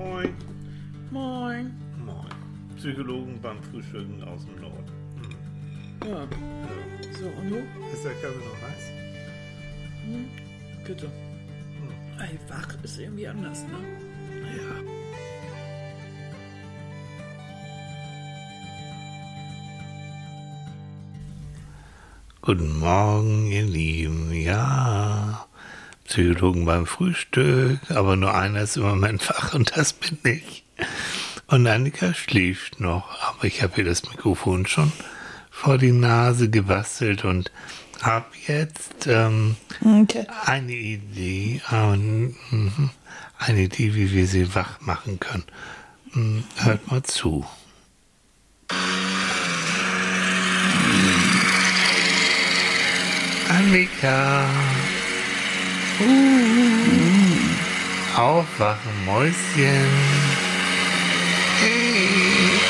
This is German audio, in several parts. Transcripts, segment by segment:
Moin. Moin. Moin. Psychologen beim Frühstücken aus dem Norden. Hm. Ja, Ja. so und du? Ist der Kaffee noch heiß? Bitte. Ey, wach ist irgendwie anders, ne? Ja. Guten Morgen, ihr Lieben. Ja, Psychologen beim Frühstück, aber nur einer ist im Moment wach und das bin ich. Und Annika schläft noch, aber ich habe ihr das Mikrofon schon vor die Nase gebastelt und habe jetzt ähm, Okay. eine Idee, ähm, mhm, eine Idee, wie wir sie wach machen können. Hm, Hört mal zu. Annika. Aufwachen, Mäuschen. Hey.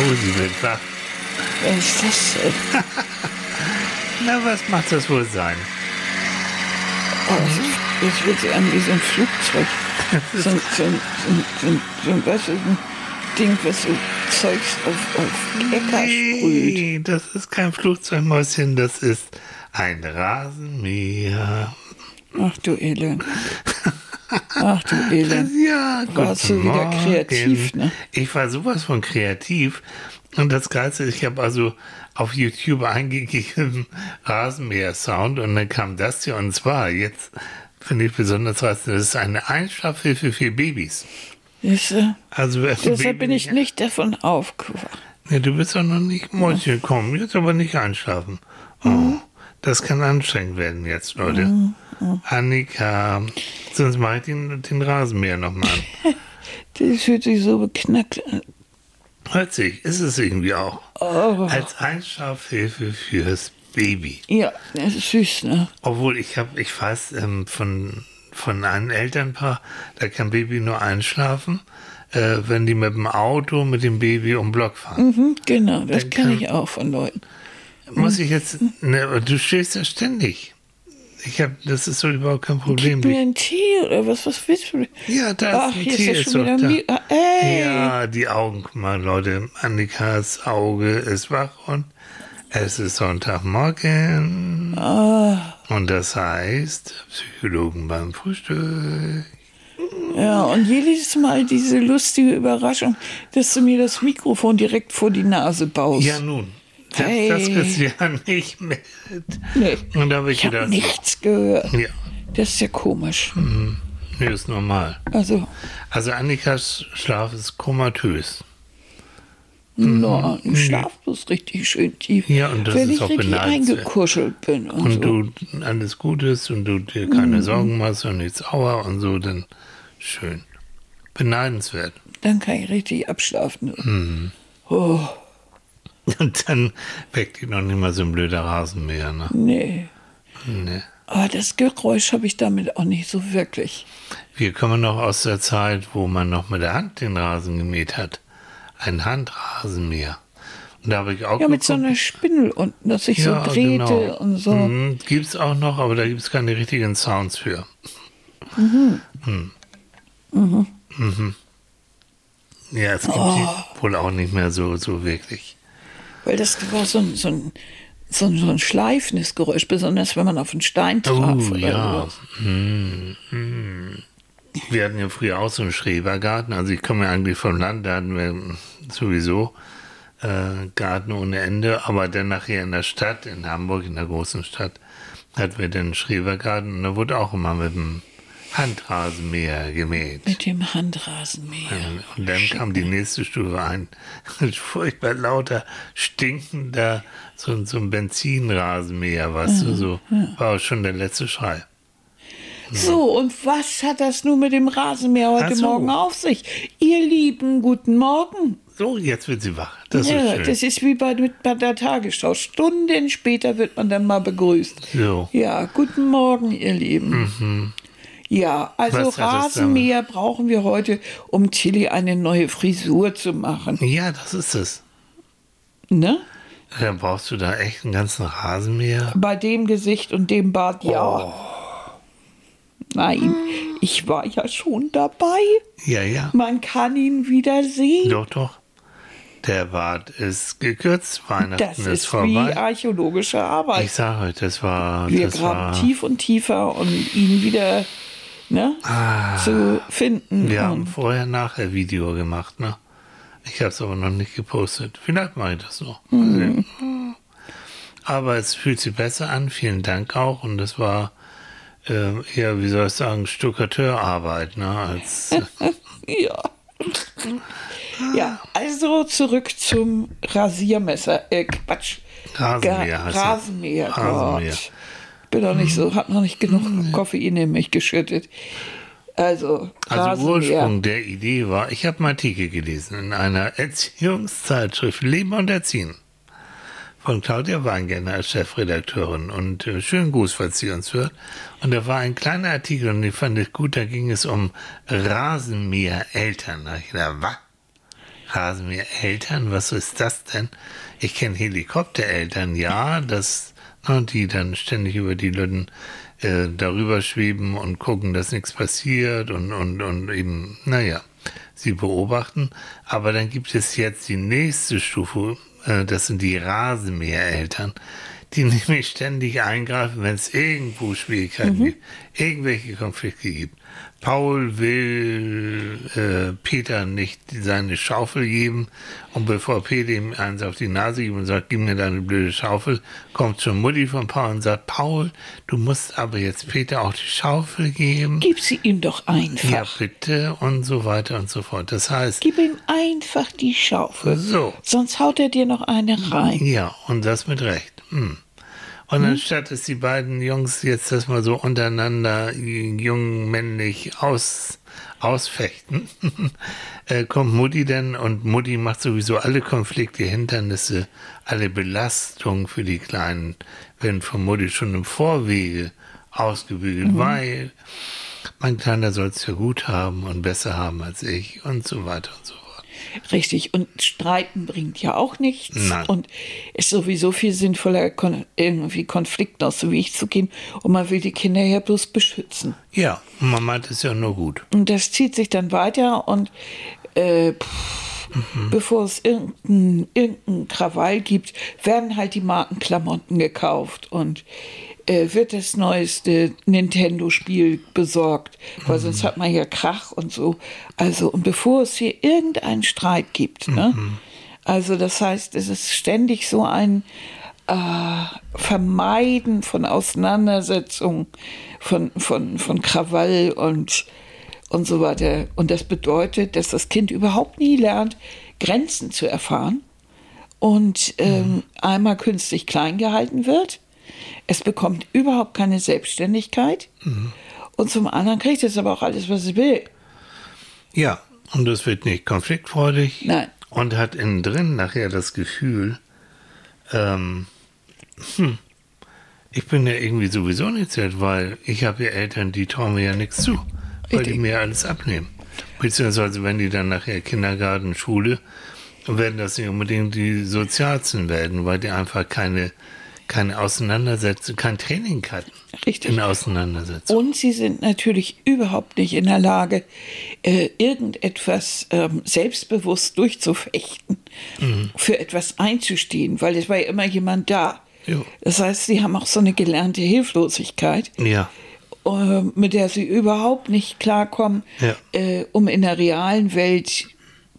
Oh, sie wird wach. Wer ist das denn? Na, was macht das wohl sein? Oh, das, das wird sich an wie so ein Flugzeug. So, ein- so, ein- so, ein- so, ein- du, so ein Ding, was so Zeugs auf, auf Äcker sprüht. Nee, das ist kein Flugzeugmäuschen, das ist ein Rasenmäher. Ach du Elend. Ach du Elend. Ja, Warst guten du wieder kreativ, ne? Ich war sowas von kreativ. Und das Geilste ist, ich habe also auf YouTube eingegeben Rasenmäher-Sound und dann kam das hier und zwar, jetzt finde ich besonders was, das ist eine Einschlafhilfe für Babys. Siehst du? Also Deshalb Baby bin ich nicht davon aufgewacht. Nee, du bist doch noch nicht Mäuschen gekommen. Jetzt aber nicht einschlafen. Oh, Mhm. Das kann anstrengend werden jetzt, Leute. Annika, sonst mache ich den, den Rasenmäher nochmal an. Das fühlt sich so beknackt an. Hört sich, ist es irgendwie auch. Oh. Als Einschlafhilfe fürs Baby. Ja, das ist süß, ne? Obwohl ich habe, ich weiß ähm, von, von einem Elternpaar, da kann Baby nur einschlafen, äh, wenn die mit dem Auto mit dem Baby um Block fahren. Mhm, genau, das kenne kann- ich auch von Leuten. Muss ich jetzt, ne, du stehst ja ständig. Ich habe, das ist so überhaupt kein Problem. Gib mir einen Tee oder was, was willst du? Ja, da ist ein Tee, ist ja ist schon doch wieder da. Mi ah, ey. Ja, die Augen, guck mal, Leute, Annikas Auge ist wach und es ist Sonntagmorgen. Ah. Und das heißt, Psychologen beim Frühstück. Ja, und jedes Mal diese lustige Überraschung, dass du mir das Mikrofon direkt vor die Nase baust. Ja, nun, das, Hey. das ist ja nicht mit. nee, Und da habe ich ich habe gedacht, nichts gehört. ja, Das ist ja komisch. nee, ist normal. Also, Also Annikas Schlaf ist komatös. no, ich schlaf bloß richtig schön tief. Mhm. Ja, und das Wenn ist ich auch richtig beneidenswert. eingekuschelt bin und, und so. du alles gut ist und du dir Mhm. keine Sorgen machst und nichts auer und so, dann schön. Beneidenswert. dann kann ich richtig abschlafen. Mhm. Oh, Und dann weckt dich noch nicht mal so ein blöder Rasenmäher, ne? nee. Nee. Aber das Geräusch habe ich damit auch nicht so wirklich. Wir kommen noch aus der Zeit, wo man noch mit der Hand den Rasen gemäht hat. Ein Handrasenmäher. Und da habe ich auch Ja, mit so geguckt- einer Spindel unten, dass sich so drehte genau. und so. Mhm, gibt's auch noch, aber da gibt's keine richtigen Sounds für. Mhm. Mhm. Ja, es gibt Oh. die wohl auch nicht mehr so, so wirklich. Weil das war so ein, so ein, so ein, so ein schleifendes Geräusch, besonders wenn man auf einen Stein traf. Oh, ja. Hm, hm. Wir hatten ja früher auch so einen Schrebergarten. Also ich komme ja eigentlich vom Land, da hatten wir sowieso äh, Garten ohne Ende. Aber dann nachher in der Stadt, in Hamburg, in der großen Stadt, hatten wir den Schrebergarten und da wurde auch immer mit dem Handrasenmäher gemäht. Mit dem Handrasenmäher. Und dann kam die nächste Stufe ein. Furchtbar lauter, stinkender, so, so ein Benzinrasenmäher, weißt du, so. War auch schon der letzte Schrei. So, und was hat das nun mit dem Rasenmäher heute so. Morgen auf sich? Ihr Lieben, guten Morgen. So, jetzt wird sie wach. Das ja, ist schön. das ist wie bei, mit, bei der Tagesschau. Stunden später wird man dann mal begrüßt. so. Ja, guten Morgen, ihr Lieben. Ja, also. Was das Rasenmäher brauchen wir heute, um Tilly eine neue Frisur zu machen. Ja, das ist es. Ne? Dann brauchst du da echt einen ganzen Rasenmäher. Bei dem Gesicht und dem Bart, ja. Oh. Nein, ich war ja schon dabei. Ja, ja. Man kann ihn wieder sehen. Doch, doch. Der Bart ist gekürzt, Weihnachten das ist, ist vorbei. wie archäologische Arbeit. ich sage euch, das war. Wir das graben war, tief und tiefer, um ihn wieder ne, zu finden. Ah. Wir haben und vorher nachher Video gemacht, ne? Ich habe es aber noch nicht gepostet. Vielleicht mache ich das noch. Mhm. Sehen. Aber es fühlt sich besser an. Vielen Dank auch. Und das war äh, eher, wie soll ich sagen, Stuckateurarbeit, ne? Als, ja. ja, also zurück zum Rasiermesser. Äh, Quatsch. Rasenmäher er. Rasenmäher, Rasenmäher. Bin doch nicht so, hab noch nicht genug Koffein in mich geschüttet. Also, Also. Ursprung der Idee war, ich habe einen Artikel gelesen in einer Erziehungszeitschrift Leben und Erziehen von Claudia Weingärtner als Chefredakteurin und äh, schönen Gruß, falls sie uns hört. Und da war ein kleiner Artikel und den fand ich gut, da ging es um Rasenmäher-Eltern. Da hab ich gedacht, was? Rasenmäher-Eltern? Was ist das denn? Ich kenne Helikoptereltern, ja, das, die dann ständig über die Lütten äh, darüber schweben und gucken, dass nichts passiert und, und, und eben, naja, sie beobachten. Aber dann gibt es jetzt die nächste Stufe, äh, das sind die Rasenmähereltern, die nämlich ständig eingreifen, wenn es irgendwo Schwierigkeiten gibt, irgendwelche Konflikte gibt. Paul will äh, Peter nicht seine Schaufel geben und bevor Peter ihm eins auf die Nase gibt und sagt, gib mir deine blöde Schaufel, kommt schon Mutti von Paul und sagt, Paul, du musst aber jetzt Peter auch die Schaufel geben. Gib sie ihm doch einfach. Ja, bitte und so weiter und so fort. Das heißt, Gib ihm einfach die Schaufel. so, Sonst haut er dir noch eine rein. ja, und das mit Recht. Hm. Und anstatt dass die beiden Jungs jetzt das mal so untereinander jung männlich aus, ausfechten, äh, kommt Mutti dann und Mutti macht sowieso alle Konflikte, Hindernisse, alle Belastungen für die Kleinen werden von Mutti schon im Vorwege ausgebügelt, weil mein Kleiner soll es ja gut haben und besser haben als ich und so weiter und so. Richtig. Und Streiten bringt ja auch nichts. Nein. Und ist sowieso viel sinnvoller, kon irgendwie Konflikten aus dem Weg zu gehen. Und man will die Kinder ja bloß beschützen. Ja, man meint es ja nur gut. Und das zieht sich dann weiter und äh, pff, bevor es irgendeinen irgendein Krawall gibt, werden halt die Markenklamotten gekauft und äh, wird das neueste Nintendo-Spiel besorgt, weil sonst hat man ja Krach und so. Also, und bevor es hier irgendeinen Streit gibt, ne? Also, das heißt, es ist ständig so ein äh, Vermeiden von Auseinandersetzungen, von, von, von Krawall und, und so weiter. Und das bedeutet, dass das Kind überhaupt nie lernt, Grenzen zu erfahren und ähm, einmal künstlich klein gehalten wird. Es bekommt überhaupt keine Selbstständigkeit. Und zum anderen kriegt es aber auch alles, was es will. Ja, und es wird nicht konfliktfreudig. Nein. Und hat innen drin nachher das Gefühl, ähm, hm, ich bin ja irgendwie sowieso nicht zählt, weil ich habe ja Eltern, die trauen mir ja nichts zu, weil die mir alles abnehmen. Beziehungsweise wenn die dann nachher Kindergarten, Schule, werden das nicht unbedingt die Sozialsten werden, weil die einfach keine, keine Auseinandersetzung, kein Training hatten Richtig. in Auseinandersetzung. Und sie sind natürlich überhaupt nicht in der Lage, äh, irgendetwas ähm, selbstbewusst durchzufechten, für etwas einzustehen, weil es war ja immer jemand da. Jo. Das heißt, sie haben auch so eine gelernte Hilflosigkeit, Ja, äh, mit der sie überhaupt nicht klarkommen, Ja. äh, um in der realen Welt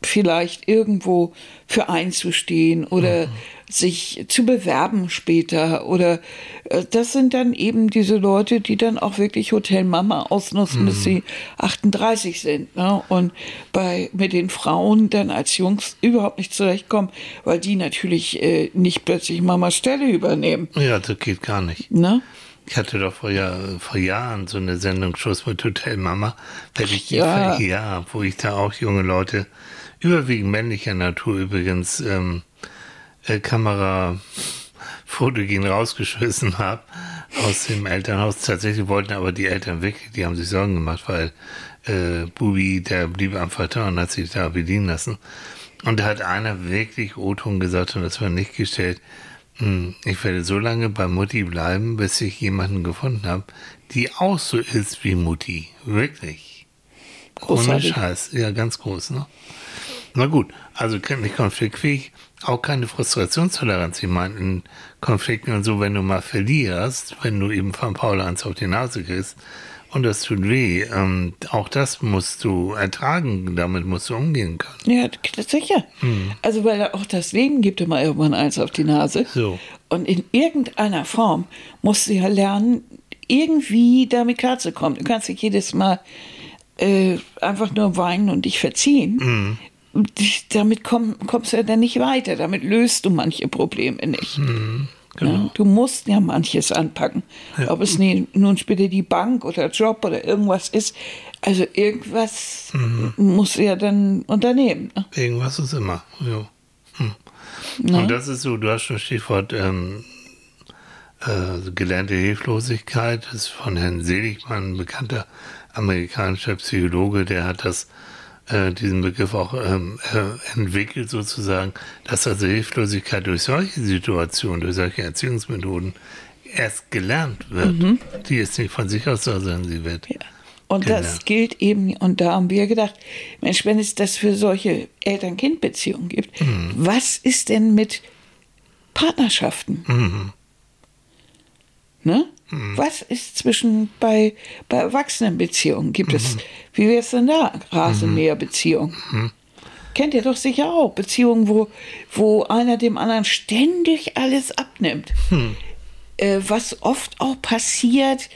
vielleicht irgendwo für einzustehen oder sich zu bewerben später oder äh, das sind dann eben diese Leute, die dann auch wirklich Hotel Mama ausnutzen, bis sie 38 sind ne? und bei mit den Frauen dann als Jungs überhaupt nicht zurechtkommen, weil die natürlich äh, nicht plötzlich Mamas Stelle übernehmen. ja, das geht gar nicht. Ne? Ich hatte doch vor, Jahr, vor Jahren so eine Sendung Schluss mit Hotel Mama, weil ich Ja. ja, wo ich da auch junge Leute, überwiegend männlicher Natur übrigens, ähm, äh, Kamera fotogen rausgeschmissen habe aus dem Elternhaus. Tatsächlich wollten aber die Eltern weg, die haben sich Sorgen gemacht, weil äh, Bubi, der blieb einfach da und hat sich da bedienen lassen. Und da hat einer wirklich O-Ton gesagt, und das war nicht gestellt, Hm, Ich werde so lange bei Mutti bleiben, bis ich jemanden gefunden habe, die auch so ist wie Mutti. Wirklich. Ohne Großartig. Scheiß. Ja, ganz groß, ne? Na gut, also kennt nicht konfliktfähig, auch keine Frustrationstoleranz. Ich meine, in Konflikten und so, wenn du mal verlierst, wenn du eben von Paul eins auf die Nase kriegst und das tut weh, ähm, auch das musst du ertragen, damit musst du umgehen können. Ja, sicher. Also, weil auch das Leben gibt immer irgendwann eins auf die Nase. So. Und in irgendeiner Form musst du ja lernen, irgendwie damit klarzukommen. Du kannst nicht jedes Mal äh, einfach nur weinen und dich verziehen. Dich- Damit komm, kommst du ja dann nicht weiter. Damit löst du manche Probleme nicht. Ja, du musst ja manches anpacken. Ob es nie, nun später die Bank oder Job oder irgendwas ist. Also irgendwas musst du ja dann unternehmen. Ne? Irgendwas ist immer. Ja. Hm. Ne? Und das ist so, du hast schon Stichwort ähm, äh, gelernte Hilflosigkeit, das ist von Herrn Seligmann, ein bekannter amerikanischer Psychologe, der hat das, äh, diesen Begriff auch ähm, äh, entwickelt sozusagen, dass also Hilflosigkeit durch solche Situationen, durch solche Erziehungsmethoden erst gelernt wird. Die ist nicht von sich aus da, sondern sie wird. Mhm. Ja. Und Genau. das gilt eben, und da haben wir gedacht, Mensch, wenn es das für solche Eltern-Kind-Beziehungen gibt, Mhm. was ist denn mit Partnerschaften? Mhm. Ne? Was ist zwischen bei, bei Erwachsenenbeziehungen? Gibt es, Mhm. wie wäre es denn da? Rasenmäherbeziehungen. Kennt ihr doch sicher auch. Beziehungen, wo, wo einer dem anderen ständig alles abnimmt. Hm. Äh, was oft auch passiert,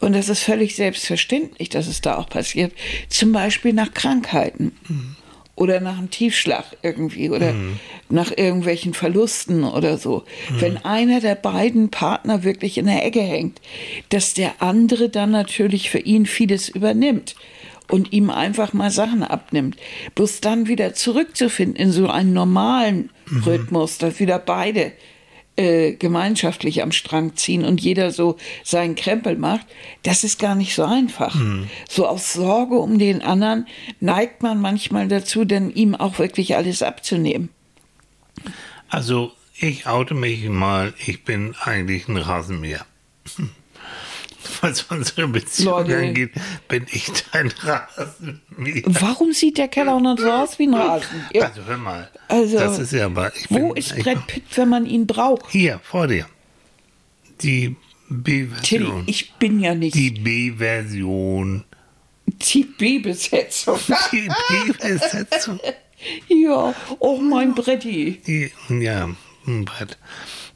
und das ist völlig selbstverständlich, dass es da auch passiert, zum Beispiel nach Krankheiten oder nach einem Tiefschlag irgendwie oder nach irgendwelchen Verlusten oder so. Wenn einer der beiden Partner wirklich in der Ecke hängt, dass der andere dann natürlich für ihn vieles übernimmt und ihm einfach mal Sachen abnimmt. Bloß dann wieder zurückzufinden in so einen normalen Rhythmus, dass wieder beide äh, gemeinschaftlich am Strang ziehen und jeder so seinen Krempel macht, das ist gar nicht so einfach. So aus Sorge um den anderen neigt man manchmal dazu, denn ihm auch wirklich alles abzunehmen. Also, ich oute mich mal, ich bin eigentlich ein Rasenmäher. Was unsere Beziehung Leute. angeht, bin ich dein Rasenmäher. Warum sieht der Keller auch noch so aus wie ein Rasen? Also, hör mal. Also, das ist ja aber. Wo bin, ist Brett Pitt, wenn man ihn braucht? Hier, vor dir. Die B-Version. ich bin ja nicht Die die, B-Version. B-Besetzung. Die B-Besetzung. ja, oh mein Bretti. Die, ja, ein Brett.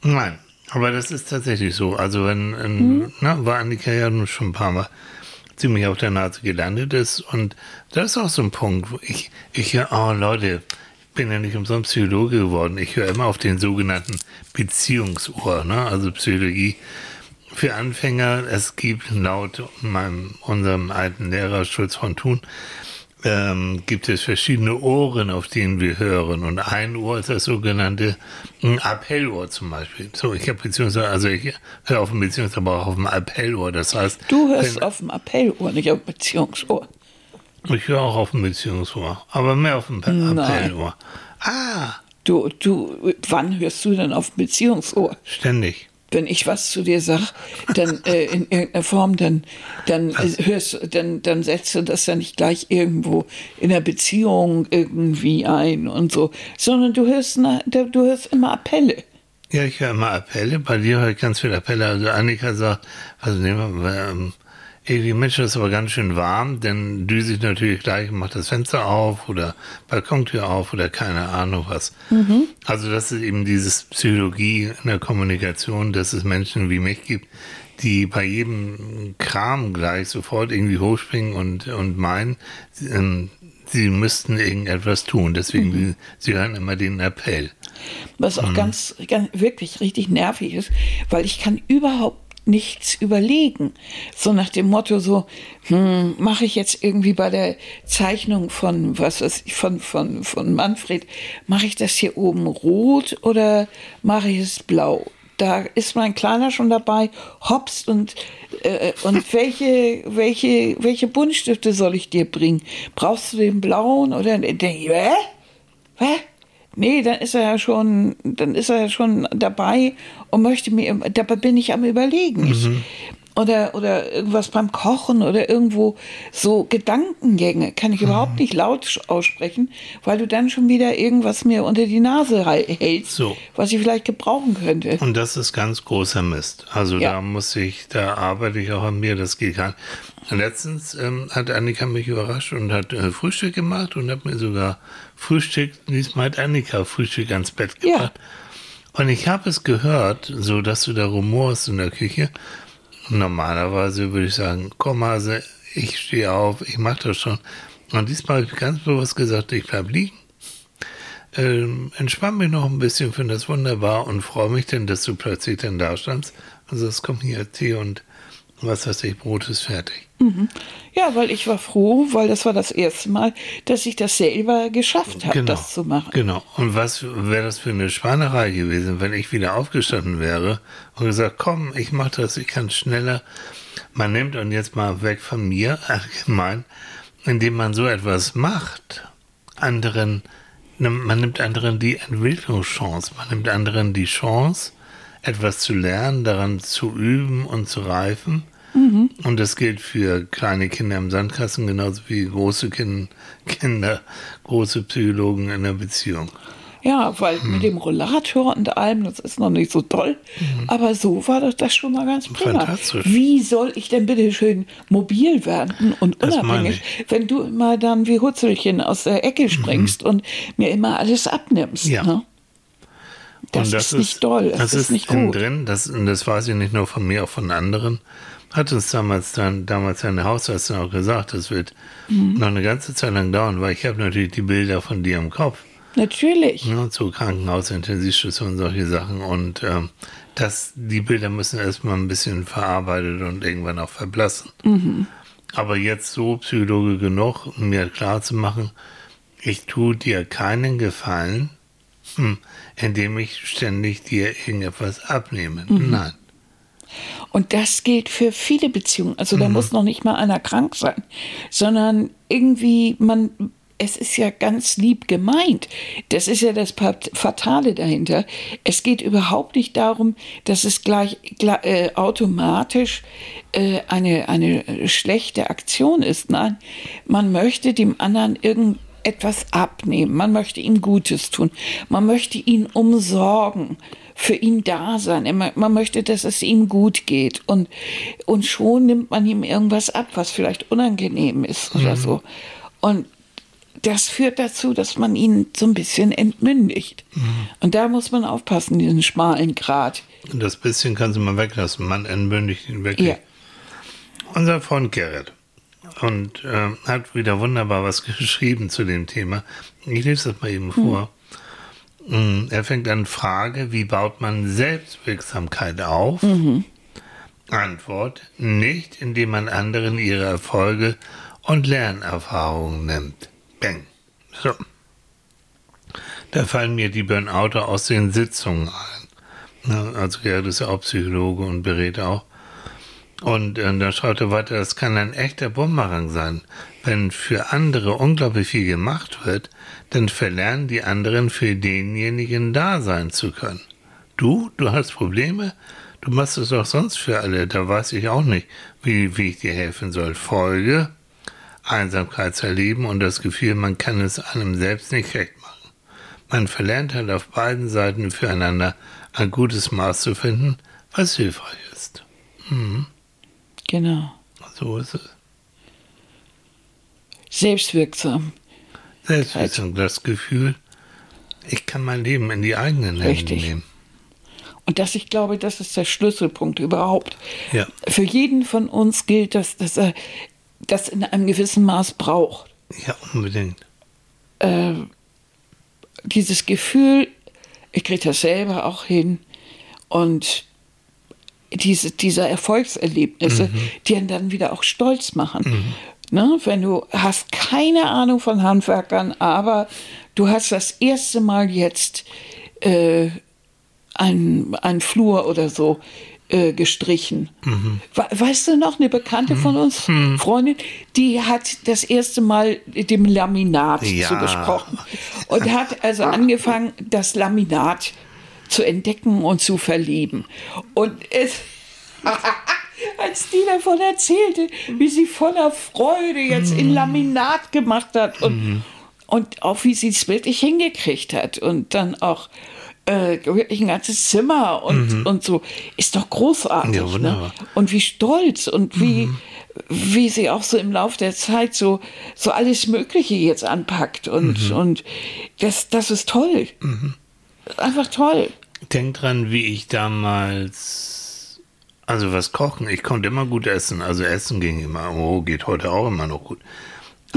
Nein, aber das ist tatsächlich so. Also wenn, Mhm. na, war Annika ja nun schon ein paar Mal ziemlich auf der Nase gelandet ist und das ist auch so ein Punkt, wo ich, ich höre, oh Leute, ich bin ja nicht umsonst Psychologe geworden. Ich höre immer auf den sogenannten Beziehungsohr, ne? also Psychologie. Für Anfänger, es gibt laut meinem, unserem alten Lehrer Schulz von Thun, ähm, gibt es verschiedene Ohren, auf denen wir hören. Und ein Ohr ist das sogenannte Appellohr zum Beispiel. So, ich habe beziehungsweise, also ich höre auf dem Beziehungs, aber auch auf dem Appellohr. Das heißt, Du hörst wenn, auf dem Appellohr, nicht auf dem Beziehungsohr. ich höre auch auf dem Beziehungsohr, aber mehr auf dem. Appellohr. Ah, Du, du, wann hörst du denn auf dem Beziehungsohr? ständig. Wenn ich was zu dir sag, dann äh, in irgendeiner Form, dann, dann äh, hörst, dann, dann setzt du das ja nicht gleich irgendwo in der Beziehung irgendwie ein und so, sondern du hörst, na, du hörst immer Appelle. Ja, ich höre immer Appelle. Bei dir höre ich ganz viele Appelle. Also Annika sagt, also nehmen wir, ähm, irgendwie Mensch, das ist aber ganz schön warm, dann düse ich natürlich gleich und mache das Fenster auf oder Balkontür auf oder keine Ahnung was. Also das ist eben dieses Psychologie in der Kommunikation, dass es Menschen wie mich gibt, die bei jedem Kram gleich sofort irgendwie hochspringen und, und meinen, ähm, sie müssten irgendetwas tun. Deswegen, sie, sie hören immer den Appell. Was auch ganz, ganz wirklich richtig nervig ist, weil ich kann überhaupt nichts überlegen. So nach dem Motto so, hm, mache ich jetzt irgendwie bei der Zeichnung von, was weiß ich, von, von, von Manfred, mache ich das hier oben rot oder mache ich es blau? Da ist mein Kleiner schon dabei, hops und, äh, und welche, welche, welche Buntstifte soll ich dir bringen? Brauchst du den blauen oder den, hä? Hä? Nee, dann ist er ja schon, dann ist er ja schon dabei und möchte mir, dabei bin ich am überlegen. Ich, Mhm. oder, oder irgendwas beim Kochen oder irgendwo so Gedankengänge kann ich Mhm. überhaupt nicht laut aussprechen, weil du dann schon wieder irgendwas mir unter die Nase hältst, So. was ich vielleicht gebrauchen könnte. Und das ist ganz großer Mist. Also Ja. da muss ich, da arbeite ich auch an mir, das geht gar nicht. Letztens ähm, hat Annika mich überrascht und hat äh, Frühstück gemacht und hat mir sogar Frühstück, diesmal hat Annika Frühstück ans Bett Ja. gebracht. Und ich habe es gehört, so dass du da rumorst in der Küche. Normalerweise würde ich sagen, komm Hase, ich stehe auf, ich mache das schon. Und diesmal habe ich ganz bewusst gesagt, ich bleib liegen. Ähm, entspann mich noch ein bisschen, finde das wunderbar und freue mich denn, dass du plötzlich dann da standst. Also es kommt hier Tee und was weiß ich, Brot ist fertig. Ja, weil ich war froh, weil das war das erste Mal, dass ich das selber geschafft habe, das zu machen. Genau. Und was wäre das für eine Schwanerei gewesen, wenn ich wieder aufgestanden wäre und gesagt, komm, ich mache das, ich kann schneller. Man nimmt und jetzt mal weg von mir allgemein, indem man so etwas macht, anderen, man nimmt anderen die Entwicklungschance, man nimmt anderen die Chance, etwas zu lernen, daran zu üben und zu reifen. Und das gilt für kleine Kinder im Sandkasten genauso wie große kind, Kinder, große Psychologen in der Beziehung. Ja, weil mit dem Rollator und allem, das ist noch nicht so toll. Aber so war das, das schon mal ganz prima. Fantastisch. Wie soll ich denn bitte schön mobil werden und unabhängig, wenn du immer dann wie Hutzelchen aus der Ecke springst und mir immer alles abnimmst? Ja. Ne? Das, Und ist nicht doll, das, das ist, nicht innen gut. drin, das, und das weiß ich nicht nur von mir, auch von anderen. Hat uns damals dann, damals eine Hausärztin auch gesagt, das wird Mhm. noch eine ganze Zeit lang dauern, weil ich habe natürlich die Bilder von dir im Kopf. Natürlich. Ne, zu Krankenhaus, Intensivstation, solche Sachen. Und ähm, das, die Bilder müssen erstmal ein bisschen verarbeitet und irgendwann auch verblassen. Aber jetzt so Psychologe genug, um mir klar zu machen, ich tue dir keinen Gefallen, hm, indem ich ständig dir irgendetwas abnehme. Nein. Und das gilt für viele Beziehungen. Also Mhm. da muss noch nicht mal einer krank sein, sondern irgendwie man. Es ist ja ganz lieb gemeint. Das ist ja das Fatale dahinter. Es geht überhaupt nicht darum, dass es gleich, gleich äh, automatisch äh, eine, eine schlechte Aktion ist. Nein, man möchte dem anderen irgendetwas abnehmen. Man möchte ihm Gutes tun. Man möchte ihn umsorgen für ihn da sein. Man möchte, dass es ihm gut geht. Und, und schon nimmt man ihm irgendwas ab, was vielleicht unangenehm ist oder so. Und das führt dazu, dass man ihn so ein bisschen entmündigt. Und da muss man aufpassen, diesen schmalen Grat. Und das bisschen kannst du mal weglassen. Man entmündigt ihn wirklich. Ja. Unser Freund Gerrit und äh, hat wieder wunderbar was geschrieben zu dem Thema. Ich lese das mal eben vor. Mm, Er fängt an, Frage, wie baut man Selbstwirksamkeit auf? Antwort, nicht indem man anderen ihre Erfolge und Lernerfahrungen nimmt. Bang. So. Da fallen mir die Burnouter aus den Sitzungen ein. Ne, Also Gerrit ist ja auch Psychologe und berät auch. Und äh, da schreibt er weiter, das kann ein echter Bumerang sein. Wenn für andere unglaublich viel gemacht wird, dann verlernen die anderen für denjenigen da sein zu können. Du, du hast Probleme, du machst es doch sonst für alle, da weiß ich auch nicht, wie, wie ich dir helfen soll. Folge, Einsamkeit zu erleben und das Gefühl, man kann es einem selbst nicht recht machen. Man verlernt halt auf beiden Seiten füreinander ein gutes Maß zu finden, was hilfreich ist. Genau. So ist es. Selbstwirksam. Selbstwirksam, das Gefühl, ich kann mein Leben in die eigenen Hände nehmen. Und das, ich glaube, das ist der Schlüsselpunkt überhaupt. Ja. Für jeden von uns gilt, dass, dass er das in einem gewissen Maß braucht. Ja, unbedingt. äh, dieses Gefühl, ich kriege das selber auch hin und diese, diese Erfolgserlebnisse, die einen dann wieder auch stolz machen. Ne? Wenn du hast keine Ahnung von Handwerkern, aber du hast das erste Mal jetzt äh, ein, ein Flur oder so äh, gestrichen. We weißt du noch, eine Bekannte von uns, Freundin, die hat das erste Mal dem Laminat Ja. zugesprochen. Und hat also angefangen, das Laminat zu entdecken und zu verlieben. Und es, als die davon erzählte, wie sie voller Freude jetzt in Laminat gemacht hat und, und auch wie sie es wirklich hingekriegt hat und dann auch äh, wirklich ein ganzes Zimmer und, und so, ist doch großartig. Ja, ne? Und wie stolz und wie, wie sie auch so im Laufe der Zeit so, so alles Mögliche jetzt anpackt. Und, und das, das ist toll. Einfach toll. Denk dran, wie ich damals, also was kochen, ich konnte immer gut essen, also essen ging immer, oh, geht heute auch immer noch gut.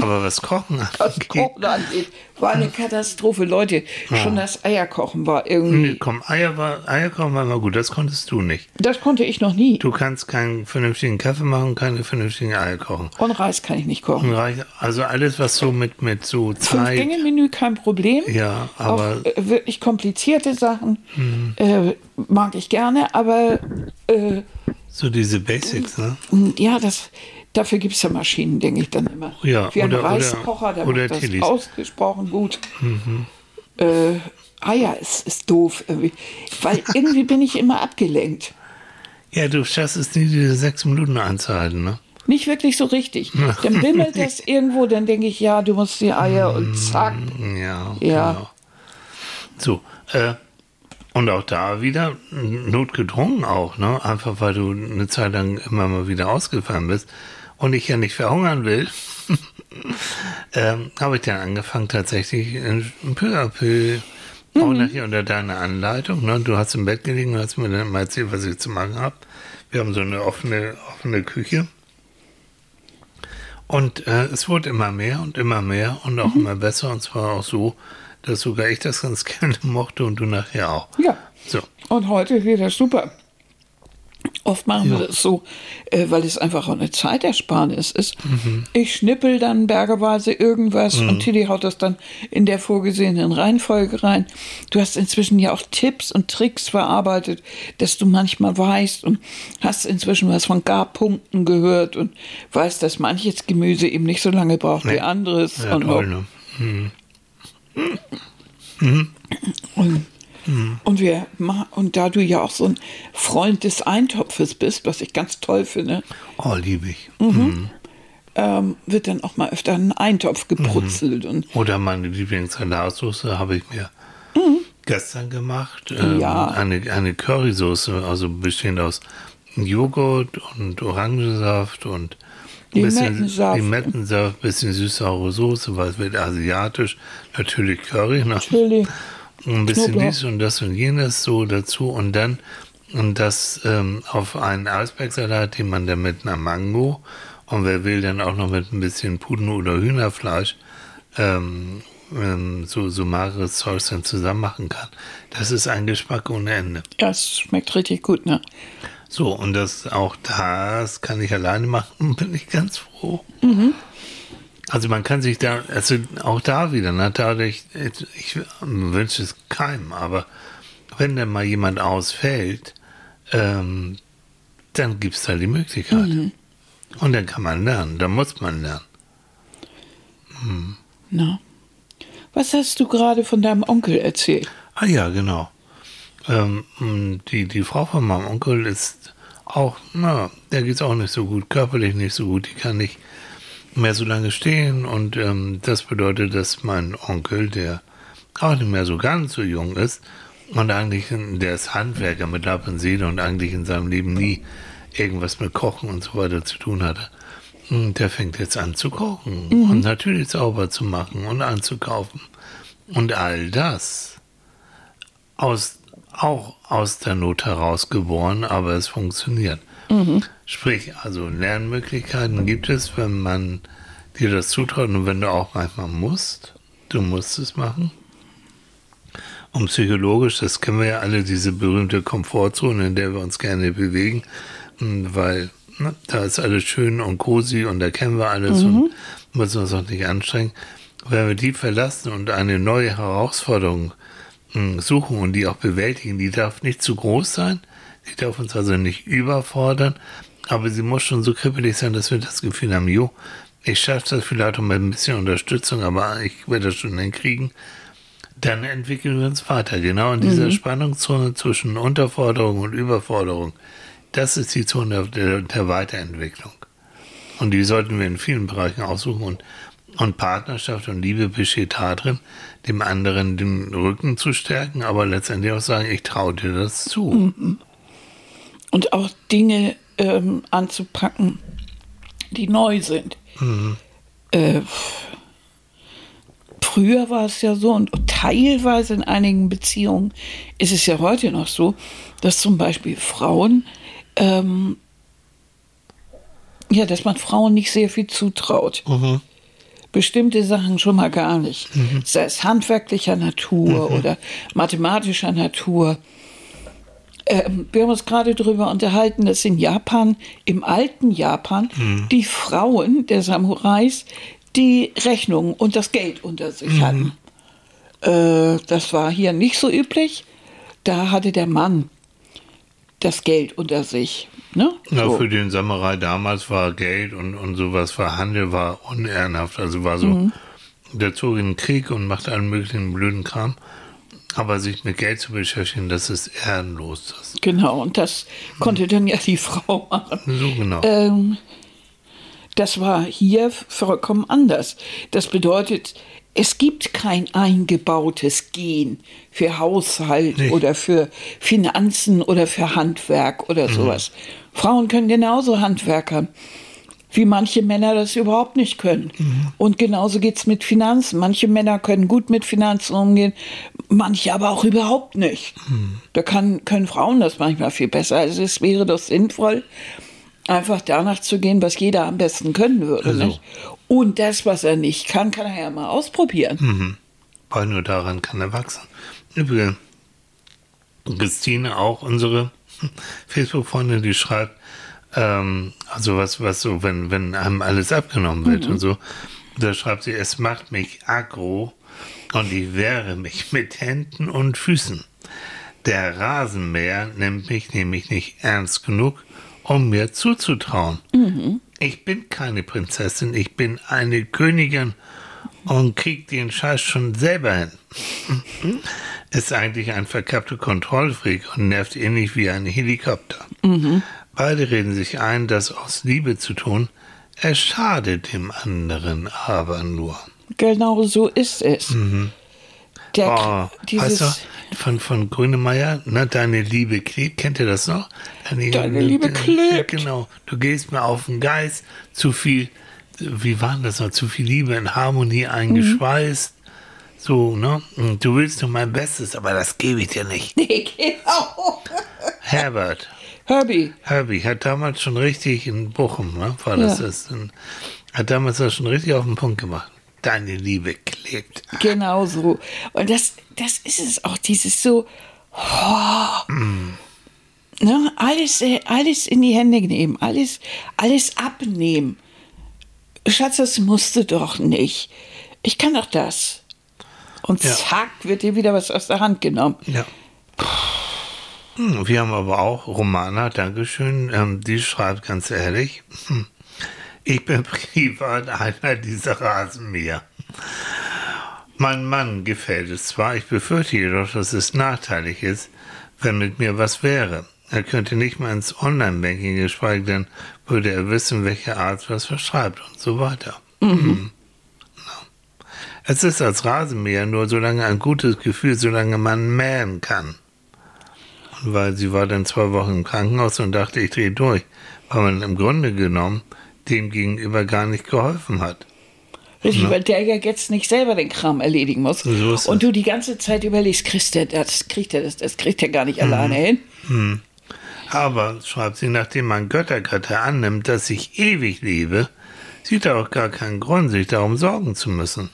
Aber was kochen Was angeht, Kochen angeht, war eine Katastrophe. Leute, schon das Eierkochen war irgendwie. nee, komm, Eier, war, Eier kochen war immer gut, das konntest du nicht. Das konnte ich noch nie. Du kannst keinen vernünftigen Kaffee machen, keine vernünftigen Eier kochen. Und Reis kann ich nicht kochen. Reich- Also alles, was so mit, mit so Zeit, Fünf-Gänge-Menü kein Problem. ja, Auch aber Mhm. äh, wirklich komplizierte Sachen äh, mag ich gerne, aber äh, so diese Basics, ne? ja, das, dafür gibt es ja Maschinen, denke ich dann immer. Ja, Wie ein oder- Reiskocher, der oder macht das Tillis. ausgesprochen gut. Äh, Eier ist, ist doof, irgendwie. weil irgendwie bin ich immer abgelenkt. Ja, du schaffst es nie, diese sechs Minuten einzuhalten, ne? Nicht wirklich so richtig. Dann bimmelt das irgendwo, dann denke ich, ja, du musst die Eier und zack. Ja, Ja. genau. So, äh, und auch da wieder notgedrungen auch, ne? Einfach weil du eine Zeit lang immer mal wieder ausgefallen bist und ich ja nicht verhungern will, ähm, habe ich dann angefangen tatsächlich in peu à peu, auch nachher unter deiner Anleitung, ne? Du hast im Bett gelegen und hast mir dann mal erzählt, was ich zu machen habe. Wir haben so eine offene, offene Küche. Und äh, es wurde immer mehr und immer mehr und auch immer besser. Und zwar auch so, dass sogar ich das ganz gerne mochte und du nachher auch. Ja. So. Und heute geht das super. Oft machen wir das so, äh, weil es einfach auch eine Zeitersparnis ist. Ich schnippel dann bergeweise irgendwas und Tilly haut das dann in der vorgesehenen Reihenfolge rein. Du hast inzwischen ja auch Tipps und Tricks verarbeitet, dass du manchmal weißt und hast inzwischen was von Garpunkten gehört und weißt, dass manches Gemüse eben nicht so lange braucht wie Nee. anderes. Ja, und, toll, ne? Und, und wir und da du ja auch so ein Freund des Eintopfes bist, was ich ganz toll finde, Oh, liebe ich. ähm, wird dann auch mal öfter ein Eintopf gebrutzelt und Oder meine Lieblingssalatsoße habe ich mir gestern gemacht. Ähm, Ja. Eine, eine Currysoße, also bestehend aus Joghurt und Orangensaft und ein bisschen Limettensaft. Limettensaft, bisschen süß-saure Soße, weil es wird asiatisch. Natürlich Curry. Ne? Chili. Ein bisschen Knoblauch. dies und das und jenes so dazu und dann und das ähm, auf einen Eisbergsalat, den man dann mit einer Mango und wer will dann auch noch mit ein bisschen Puden- oder Hühnerfleisch ähm, ähm, so, so mageres Zeug dann zusammen machen kann. Das ist ein Geschmack ohne Ende. Ja, es schmeckt richtig gut, ne? So, und das auch das kann ich alleine machen, bin ich ganz froh. Also man kann sich da, also auch da wieder, ne, dadurch, ich wünsche es keinem, aber wenn dann mal jemand ausfällt, ähm, dann gibt es da die Möglichkeit. Und dann kann man lernen, dann muss man lernen. Na. Was hast du gerade von deinem Onkel erzählt? Ah ja, genau. Ähm, die, die Frau von meinem Onkel ist auch, na, der geht es auch nicht so gut, körperlich nicht so gut, die kann nicht mehr so lange stehen und ähm, das bedeutet, dass mein Onkel, der auch nicht mehr so ganz so jung ist und eigentlich, der ist Handwerker mit Leib und Seele und eigentlich in seinem Leben nie irgendwas mit Kochen und so weiter zu tun hatte. Und der fängt jetzt an zu kochen und natürlich sauber zu machen und anzukaufen. Und all das aus, auch aus der Not heraus geboren, aber es funktioniert. Sprich, also Lernmöglichkeiten gibt es, wenn man dir das zutraut und wenn du auch manchmal musst. Du musst es machen. Und psychologisch, das kennen wir ja alle, diese berühmte Komfortzone, in der wir uns gerne bewegen, weil ne, da ist alles schön und cozy und da kennen wir alles und müssen uns auch nicht anstrengen. Wenn wir die verlassen und eine neue Herausforderung m, suchen und die auch bewältigen, die darf nicht zu groß sein, die darf uns also nicht überfordern, aber sie muss schon so kribbelig sein, dass wir das Gefühl haben, jo, ich schaffe das vielleicht auch mit ein bisschen Unterstützung, aber ich werde das schon hinkriegen. Dann entwickeln wir uns weiter, genau in dieser Mhm. Spannungszone zwischen Unterforderung und Überforderung. Das ist die Zone der, der Weiterentwicklung. Und die sollten wir in vielen Bereichen aussuchen. Und, und Partnerschaft und Liebe besteht darin, dem anderen den Rücken zu stärken, aber letztendlich auch sagen, ich traue dir das zu. Und auch Dinge ähm, anzupacken, die neu sind. Äh, früher war es ja so und teilweise in einigen Beziehungen ist es ja heute noch so, dass zum Beispiel Frauen, ähm, ja, dass man Frauen nicht sehr viel zutraut. Bestimmte Sachen schon mal gar nicht. Sei es handwerklicher Natur oder mathematischer Natur. Ähm, wir haben uns gerade darüber unterhalten, dass in Japan, im alten Japan, die Frauen der Samurais die Rechnung und das Geld unter sich hatten. Äh, das war hier nicht so üblich. Da hatte der Mann das Geld unter sich. Ne? Ja, So. für den Samurai damals war Geld und, und sowas war Handel, war unehrenhaft. Also war so, Mhm. der zog in den Krieg und macht allen möglichen blöden Kram. Aber sich mit Geld zu beschäftigen, das ist ehrenlos. Das, Genau, und das konnte dann ja die Frau machen. so genau. Ähm, das war hier vollkommen anders. Das bedeutet, es gibt kein eingebautes Gen für Haushalt Nee. oder für Finanzen oder für Handwerk oder sowas. Frauen können genauso Handwerker, wie manche Männer das überhaupt nicht können. Und genauso geht es mit Finanzen. Manche Männer können gut mit Finanzen umgehen, manche aber auch überhaupt nicht. Da kann, können Frauen das manchmal viel besser. Also es wäre doch sinnvoll, einfach danach zu gehen, was jeder am besten können würde. Also. Und das, was er nicht kann, kann er ja mal ausprobieren. Weil nur daran kann er wachsen. Übrigens, Christine, auch unsere Facebook-Freundin, die schreibt, ähm, also was, was so, wenn, wenn einem alles abgenommen wird und so, da schreibt sie, es macht mich aggro und ich wehre mich mit Händen und Füßen. Der Rasenmäher nimmt mich nämlich nicht ernst genug, um mir zuzutrauen. Ich bin keine Prinzessin, ich bin eine Königin und krieg den Scheiß schon selber hin. Ist eigentlich ein verkappter Kontrollfreak und nervt ähnlich wie ein Helikopter. Beide reden sich ein, das aus Liebe zu tun. Es schadet dem anderen aber nur. Genau so ist es. Der, Oh, dieses, weißt du, von, von Grünemeyer, ne, deine Liebe klebt, kennt ihr das noch? Deine Liebe klebt. Genau, du gehst mir auf den Geist, zu viel, wie war das noch, zu viel Liebe in Harmonie eingeschweißt, so, ne, du willst nur mein Bestes, aber das gebe ich dir nicht. nee, genau. Herbert, Herbie, Herbie hat damals schon richtig in Bochum, ne, war das Ja. das, hat damals das schon richtig auf den Punkt gemacht. Deine Liebe klebt. genau so. Und das, das ist es auch, dieses so, oh, ne, alles, äh, alles in die Hände nehmen, alles, alles abnehmen. Schatz, das musst du doch nicht. Ich kann doch das. Und Ja. zack, wird dir wieder was aus der Hand genommen. Ja. Hm, Wir haben aber auch Romana, Dankeschön, ähm, die schreibt ganz ehrlich, hm, ich bin privat einer dieser Rasenmäher. Mein Mann gefällt es zwar, ich befürchte jedoch, dass es nachteilig ist, wenn mit mir was wäre. Er könnte nicht mal ins Online-Banking, geschweige denn würde er wissen, welcher Arzt was verschreibt und so weiter. Hm. Ja. Es ist als Rasenmäher nur solange ein gutes Gefühl, solange man mähen kann. Weil sie war dann zwei Wochen im Krankenhaus und dachte, ich drehe durch, weil man im Grunde genommen dem gegenüber gar nicht geholfen hat. Richtig, weil der ja jetzt nicht selber den Kram erledigen muss. So und du die ganze Zeit überlegst, kriegt der das, kriegt er das, das kriegt er gar nicht Mhm. alleine hin. Aber, schreibt sie, nachdem man Göttergötter annimmt, dass ich ewig lebe, sieht er auch gar keinen Grund, sich darum sorgen zu müssen.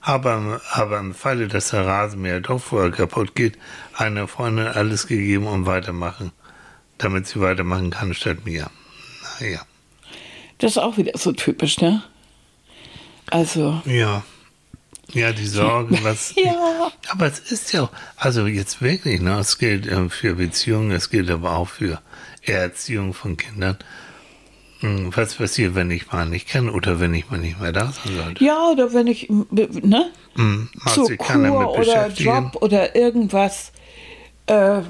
Aber, aber im Falle, dass der Rasenmäher doch vorher kaputt geht, einer Freundin alles gegeben und weitermachen, damit sie weitermachen kann statt mir. Naja. Das ist auch wieder so typisch, ne? Also, Ja. Ja, die Sorgen, was. Ja. Aber es ist ja auch, also jetzt wirklich, ne, es gilt ähm, für Beziehungen, es gilt aber auch für Erziehung von Kindern. Hm, Was passiert, wenn ich mal nicht kann oder wenn ich mal nicht mehr da sein sollte? Ja, oder wenn ich, ne? Mag zur Kur oder. Job oder irgendwas äh,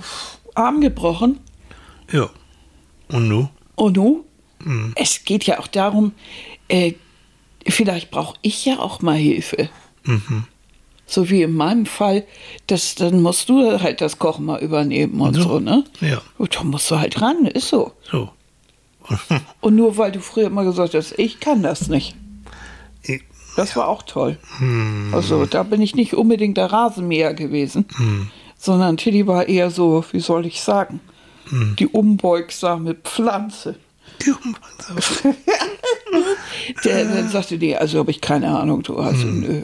Arm gebrochen. Ja. Und nu? Und nu? Hm. Es geht ja auch darum, äh, vielleicht brauche ich ja auch mal Hilfe. Mhm. So wie in meinem Fall, das, dann musst du halt das Kochen mal übernehmen und so, So. ne? Ja. Gut, da musst du halt ran, ist so. So. Und nur weil du früher immer gesagt hast, ich kann das nicht. Ich- Das war auch toll. Hm. Also da bin ich nicht unbedingt der Rasenmäher gewesen, sondern Tilly war eher so, wie soll ich sagen, Hm. die unbeugsame Pflanze. Der dann sagte, nee, also habe ich keine Ahnung, du also Hm. nö.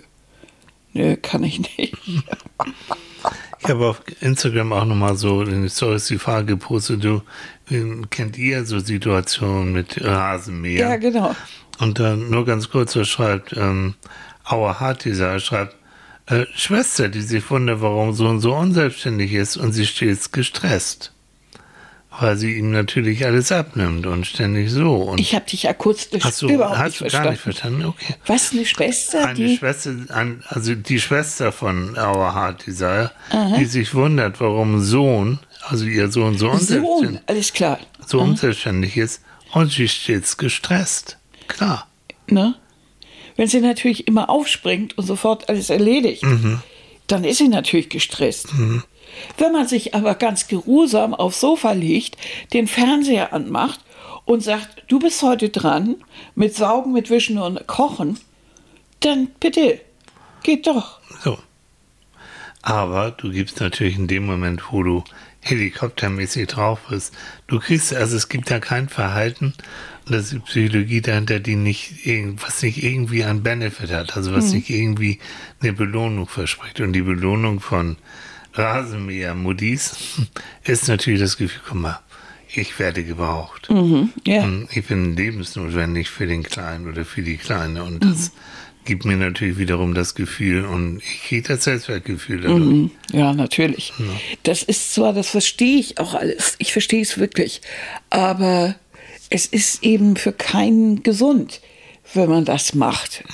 Nö, kann ich nicht. Ich habe auf Instagram auch nochmal so in den Stories die Frage gepostet, du, kennt ihr so Situationen mit Rasenmäher? Ja, genau. Und dann nur ganz kurz, er schreibt, ähm, Our Heart Desire schreibt, äh, Schwester, die sich wundert, warum so und so unselbstständig ist und sie stets gestresst. Weil sie ihm natürlich alles abnimmt und ständig so. Und Ich habe dich akustisch hast du, überhaupt hast nicht du gar verstanden. nicht verstanden? Okay. Was, eine Schwester, Eine die... Schwester, ein, also die Schwester von Our Heart Desire, die sich wundert, warum Sohn, also ihr Sohn so Sohn, unselbstständig, alles klar. so unselbstständig ist und sie stets gestresst. Klar. Ne? Wenn sie natürlich immer aufspringt und sofort alles erledigt, dann ist sie natürlich gestresst. Wenn man sich aber ganz geruhsam aufs Sofa legt, den Fernseher anmacht und sagt, du bist heute dran mit Saugen, mit Wischen und Kochen, dann bitte, geht doch. So. Aber du gibst natürlich in dem Moment, wo du helikoptermäßig drauf bist, du kriegst, also es gibt da kein Verhalten, und das ist die Psychologie dahinter, die nicht, was nicht irgendwie einen Benefit hat, also was nicht irgendwie eine Belohnung verspricht. Und die Belohnung von Rasenmäher Moody's ist natürlich das Gefühl, guck mal, ich werde gebraucht. Ja. Und Ich bin lebensnotwendig für den Kleinen oder für die Kleine. Und das gibt mir natürlich wiederum das Gefühl und ich kriege das Selbstwertgefühl dadurch. Mhm. Ja, natürlich. Das ist zwar, das verstehe ich auch alles. Ich verstehe es wirklich. Aber es ist eben für keinen gesund, wenn man das macht.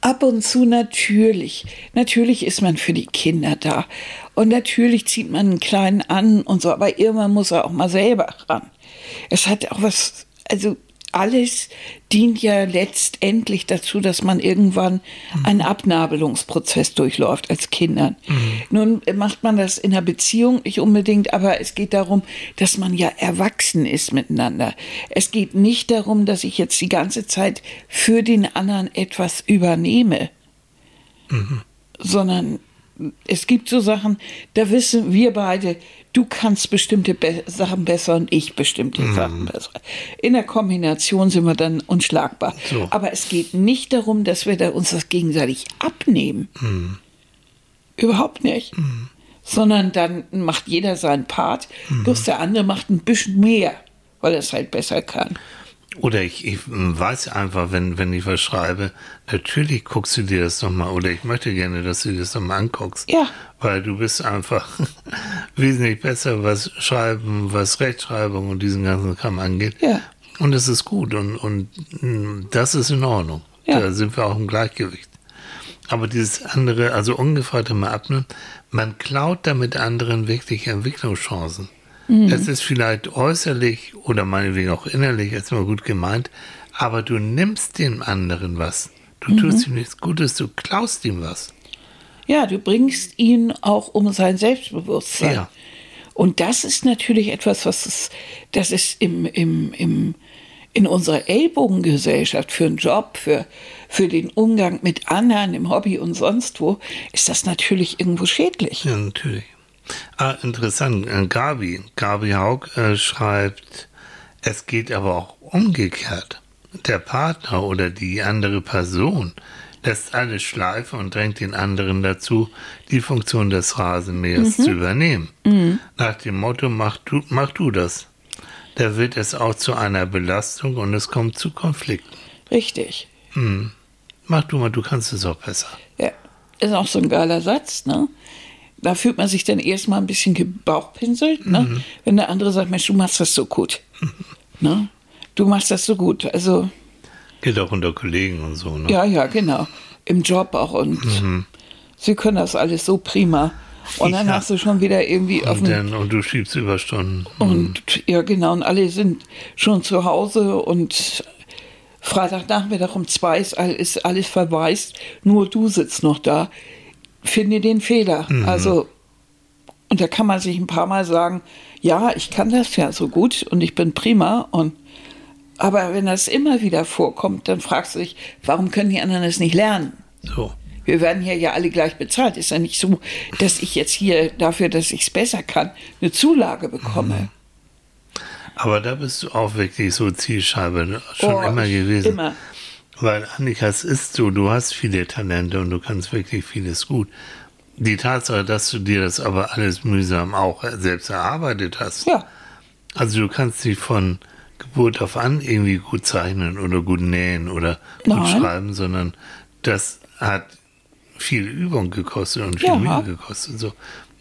Ab und zu natürlich. Natürlich ist man für die Kinder da. Und natürlich zieht man einen Kleinen an und so. Aber irgendwann muss er auch mal selber ran. Es hat auch was, also alles dient ja letztendlich dazu, dass man irgendwann einen Abnabelungsprozess durchläuft als Kindern. Nun macht man das in einer Beziehung nicht unbedingt, aber es geht darum, dass man ja erwachsen ist miteinander. Es geht nicht darum, dass ich jetzt die ganze Zeit für den anderen etwas übernehme, sondern es gibt so Sachen, da wissen wir beide, du kannst bestimmte Be Sachen besser und ich bestimmte Sachen besser. In der Kombination sind wir dann unschlagbar. So. Aber es geht nicht darum, dass wir da uns das gegenseitig abnehmen. Überhaupt nicht. Sondern dann macht jeder seinen Part, bloß der andere macht ein bisschen mehr, weil er es halt besser kann. Oder ich, ich weiß einfach, wenn, wenn ich was schreibe, natürlich guckst du dir das nochmal, oder ich möchte gerne, dass du dir das nochmal anguckst. Ja. Weil du bist einfach wesentlich besser, was Schreiben, was Rechtschreibung und diesen ganzen Kram angeht. Ja. Und es ist gut und, und mm, das ist in Ordnung. Ja. Da sind wir auch im Gleichgewicht. Aber dieses andere, also ungefragte mal abnehmen, man klaut damit anderen wirklich Entwicklungschancen. Es ist vielleicht äußerlich oder meinetwegen auch innerlich erstmal gut gemeint, aber du nimmst dem anderen was. Du tust ihm nichts Gutes, du klaust ihm was. Ja, du bringst ihn auch um sein Selbstbewusstsein. Ja. Und das ist natürlich etwas, was es, das ist im, im, im, in unserer Ellbogengesellschaft für einen Job, für, für den Umgang mit anderen im Hobby und sonst wo, ist das natürlich irgendwo schädlich. Ja, natürlich. Ah, interessant. Äh, Gabi, Gabi Haug äh, schreibt, es geht aber auch umgekehrt. Der Partner oder die andere Person lässt alles schleifen und drängt den anderen dazu, die Funktion des Rasenmähers zu übernehmen. Nach dem Motto, mach du, mach du das. Da wird es auch zu einer Belastung und es kommt zu Konflikten. Richtig. Mach du mal, du kannst es auch besser. Ja. Ist auch so ein geiler Satz, ne? Da fühlt man sich dann erstmal ein bisschen gebauchpinselt, ne? Wenn der andere sagt, Mensch, du machst das so gut. Ne? du machst das so gut. Also, Geht auch unter Kollegen und so, ne? ja, ja, genau. Im Job auch und Mhm. sie können das alles so prima. Und dann Ja. hast du schon wieder irgendwie auf Und, dann, und du schiebst Überstunden. Und ja, genau, und alle sind schon zu Hause und Freitagnachmittag um zwei ist alles verwaist, nur du sitzt noch da. Finde den Fehler. Also, und da kann man sich ein paar Mal sagen, ja, ich kann das ja so gut und ich bin prima. Und, aber wenn das immer wieder vorkommt, dann fragst du dich, warum können die anderen es nicht lernen? So. Wir werden hier ja alle gleich bezahlt. Ist ja nicht so, dass ich jetzt hier dafür, dass ich es besser kann, eine Zulage bekomme. Aber da bist du auch wirklich so Zielscheibe schon Oh, immer gewesen. Immer. Weil Annika, es ist so, du hast viele Talente und du kannst wirklich vieles gut. Die Tatsache, dass du dir das aber alles mühsam auch selbst erarbeitet hast. Ja, Also du kannst dich von Geburt auf an irgendwie gut zeichnen oder gut nähen oder gut Nein. schreiben, sondern das hat viel Übung gekostet und viel Ja. Mühe gekostet. So.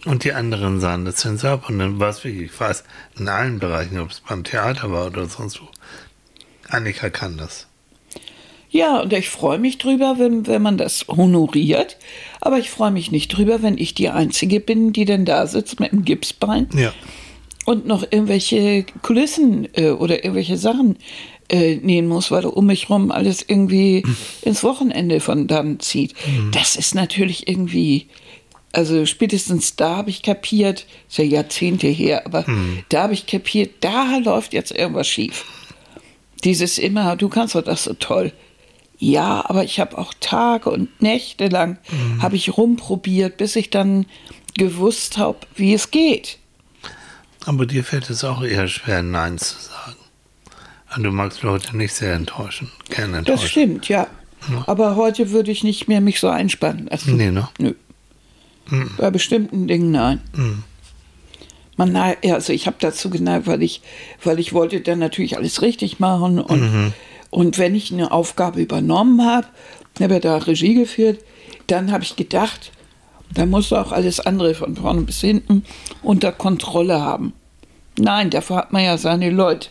Und die anderen sahen das dann ab und dann war es wirklich fast in allen Bereichen, ob es beim Theater war oder sonst wo. Annika kann das. Ja, und ich freue mich drüber, wenn, wenn man das honoriert. Aber ich freue mich nicht drüber, wenn ich die Einzige bin, die denn da sitzt mit einem Gipsbein Ja. und noch irgendwelche Kulissen äh, oder irgendwelche Sachen äh, nähen muss, weil um mich rum alles irgendwie ins Wochenende von dann zieht. Das ist natürlich irgendwie, also spätestens da habe ich kapiert, ist ja Jahrzehnte her, aber da habe ich kapiert, da läuft jetzt irgendwas schief. Dieses immer, du kannst doch das so toll. Ja, aber ich habe auch Tage und Nächte lang habe ich rumprobiert, bis ich dann gewusst habe, wie es geht. Aber dir fällt es auch eher schwer, Nein zu sagen. Und du magst Leute nicht sehr enttäuschen. Gerne enttäuschen. Das stimmt, ja. Aber heute würde ich nicht mehr mich so einspannen lassen. Nee, ne? Nö. Bei bestimmten Dingen nein. Man, na- ja, also ich habe dazu geneigt, weil ich, weil ich wollte dann natürlich alles richtig machen und, und wenn ich eine Aufgabe übernommen habe, habe ja da Regie geführt, dann habe ich gedacht, da musst du auch alles andere von vorne bis hinten unter Kontrolle haben. Nein, dafür hat man ja seine Leute.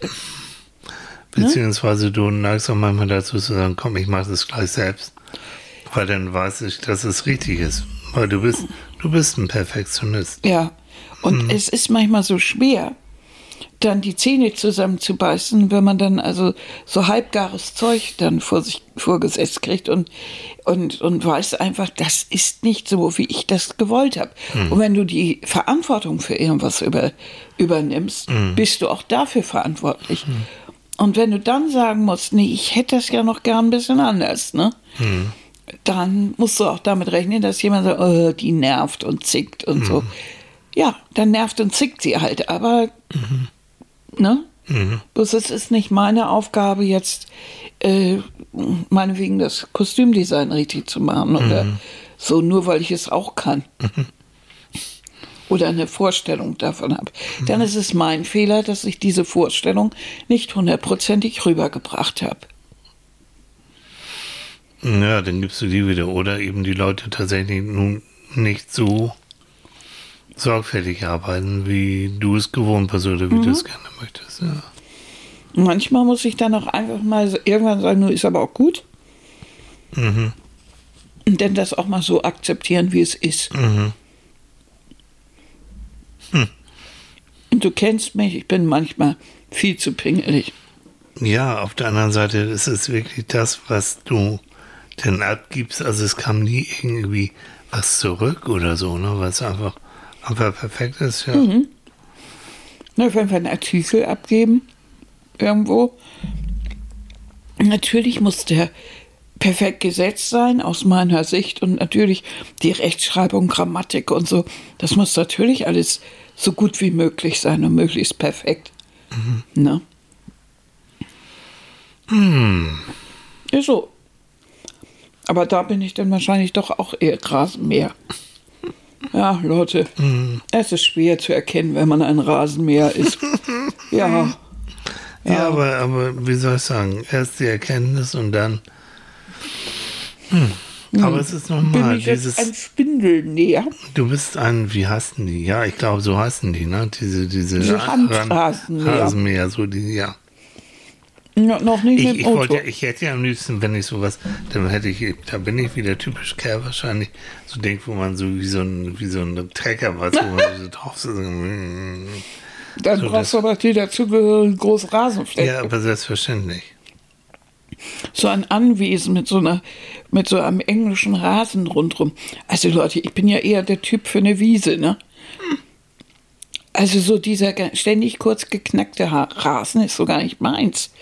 Beziehungsweise du neigst auch manchmal dazu zu sagen, komm, ich mache das gleich selbst. Weil dann weiß ich, dass es richtig ist. Weil du bist, du bist ein Perfektionist. Ja, und es ist manchmal so schwer, dann die Zähne zusammenzubeißen, wenn man dann also so halbgares Zeug dann vor sich vorgesetzt kriegt und, und, und weiß einfach, das ist nicht so, wie ich das gewollt habe. Und wenn du die Verantwortung für irgendwas über, übernimmst, bist du auch dafür verantwortlich. Und wenn du dann sagen musst, nee, ich hätte das ja noch gern ein bisschen anders, ne? Dann musst du auch damit rechnen, dass jemand sagt, oh, die nervt und zickt und so. Ja, dann nervt und zickt sie halt, aber ne? Bloß es ist nicht meine Aufgabe, jetzt äh, meinetwegen das Kostümdesign richtig zu machen oder so, nur weil ich es auch kann. Oder eine Vorstellung davon habe. Dann ist es mein Fehler, dass ich diese Vorstellung nicht hundertprozentig rübergebracht habe. Ja, dann gibst du die wieder. Oder eben die Leute tatsächlich nun nicht so sorgfältig arbeiten, wie du es gewohnt bist oder wie du es gerne möchtest. Ja. Manchmal muss ich dann auch einfach mal so irgendwann sagen, nur ist aber auch gut. Und dann das auch mal so akzeptieren, wie es ist. Und du kennst mich, ich bin manchmal viel zu pingelig. Ja, auf der anderen Seite ist es wirklich das, was du denn abgibst. Also es kam nie irgendwie was zurück oder so, ne? Weil es einfach, einfach perfekt ist, ja. Na, wenn wir einen Artikel abgeben, irgendwo, natürlich muss der perfekt gesetzt sein, aus meiner Sicht. Und natürlich die Rechtschreibung, Grammatik und so, das muss natürlich alles so gut wie möglich sein und möglichst perfekt. Ne? Ist so. Aber da bin ich dann wahrscheinlich doch auch eher Rasenmäher. Ja, Leute, es ist schwer zu erkennen, wenn man ein Rasenmäher ist. ja. Ja, aber, aber wie soll ich sagen, erst die Erkenntnis und dann. Hm. Aber es ist Bin nochmal ich jetzt dieses. ein Spindelnäher? Du bist ein, wie heißen die? Ja, ich glaube, so heißen die, ne? Diese, diese, Ran- Handrasenmäher. Rasenmäher, so die, ja. Ja, noch nicht Ich, ich, wollte, ich hätte ja am liebsten, wenn ich sowas, dann hätte ich, da bin ich wieder typisch Kerl wahrscheinlich, so denkt, wo man so wie so ein, wie so ein Trecker was, wo man so drauf sitzt. mm. Dann so brauchst du aber die dazugehörige große Rasenfläche. Ja, aber selbstverständlich. so ein Anwesen mit so einer mit so einem englischen Rasen rundrum. Also Leute, ich bin ja eher der Typ für eine Wiese, ne? Also so dieser ständig kurz geknackte Rasen ist so gar nicht meins.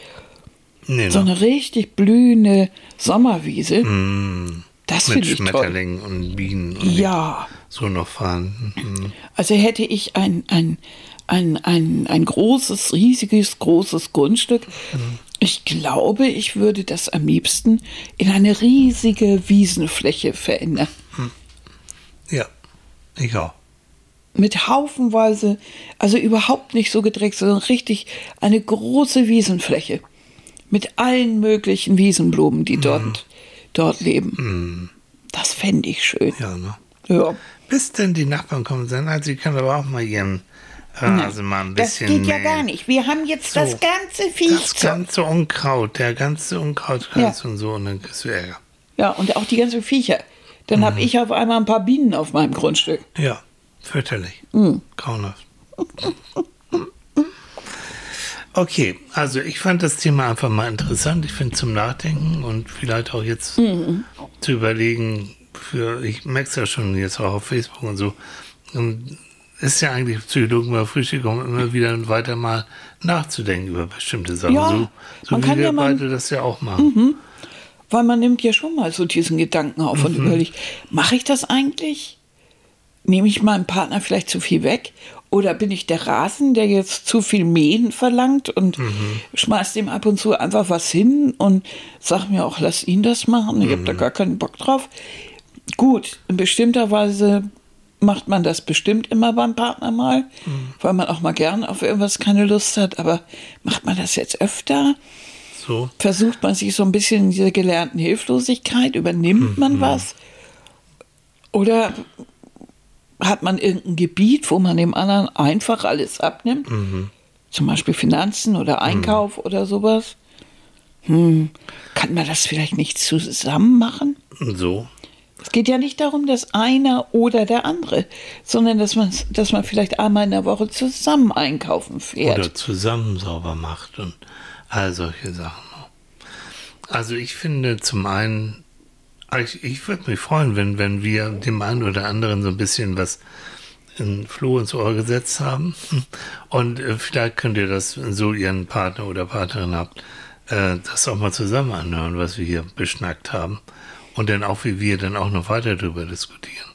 Nee, So noch. eine richtig blühende Sommerwiese, das Mit toll. Schmetterlingen und Bienen und Ja, so noch vorhanden. Mhm. also hätte ich ein, ein, ein, ein, ein großes, riesiges, großes Grundstück. Ich glaube, ich würde das am liebsten in eine riesige Wiesenfläche verändern. Ja, ich auch. Mit haufenweise, also überhaupt nicht so gedreckt, sondern richtig eine große Wiesenfläche. Mit allen möglichen Wiesenblumen, die dort, dort leben. Das fände ich schön. Ja, ne? Ja. Bis denn die Nachbarn kommen sind, also sie können aber auch mal ihren Rasen mal ein Das bisschen geht ja gar nicht. Wir haben jetzt So. das ganze Viech. Das ganze Unkraut, der ganze Unkrautkreis und so, und dann kriegst du Ärger. Ja, und auch die ganzen Viecher. Dann Mhm. habe ich auf einmal ein paar Bienen auf meinem Grundstück. Ja, fürchterlich. Mhm. Grauenhaft. Okay, also ich fand das Thema einfach mal interessant. Ich finde zum Nachdenken und vielleicht auch jetzt Mhm. zu überlegen, für, ich merke es ja schon jetzt auch auf Facebook und so, und ist ja eigentlich Psychologen bei Frühstück, um immer wieder weiter mal nachzudenken über bestimmte Sachen. Ja, so so man wie kann wir ja mal- beide das ja auch machen. Mhm. Weil man nimmt ja schon mal so diesen Gedanken auf Mhm. und überlegt, mache ich das eigentlich? Nehme ich meinem Partner vielleicht zu viel weg? Oder bin ich der Rasen, der jetzt zu viel Mähen verlangt und Mhm. schmeißt ihm ab und zu einfach was hin und sagt mir auch, lass ihn das machen, ich habe da Mhm. gar keinen Bock drauf. Gut, in bestimmter Weise macht man das bestimmt immer beim Partner mal, Mhm. weil man auch mal gern auf irgendwas keine Lust hat, aber macht man das jetzt öfter? So. versucht man sich so ein bisschen in dieser gelernten Hilflosigkeit, übernimmt man was? Oder hat man irgendein Gebiet, wo man dem anderen einfach alles abnimmt? Zum Beispiel Finanzen oder Einkauf oder sowas? Hm, kann man das vielleicht nicht zusammen machen? So. Es geht ja nicht darum, dass einer oder der andere, sondern dass man, dass man vielleicht einmal in der Woche zusammen einkaufen fährt. Oder zusammen sauber macht und all solche Sachen. Also ich finde zum einen, ich, ich würde mich freuen, wenn, wenn wir dem einen oder anderen so ein bisschen was in Floh ins Ohr gesetzt haben. Und äh, vielleicht könnt ihr das, wenn so ihren Partner oder Partnerin habt, äh, das auch mal zusammen anhören, was wir hier beschnackt haben. Und dann auch, wie wir dann auch noch weiter darüber diskutieren.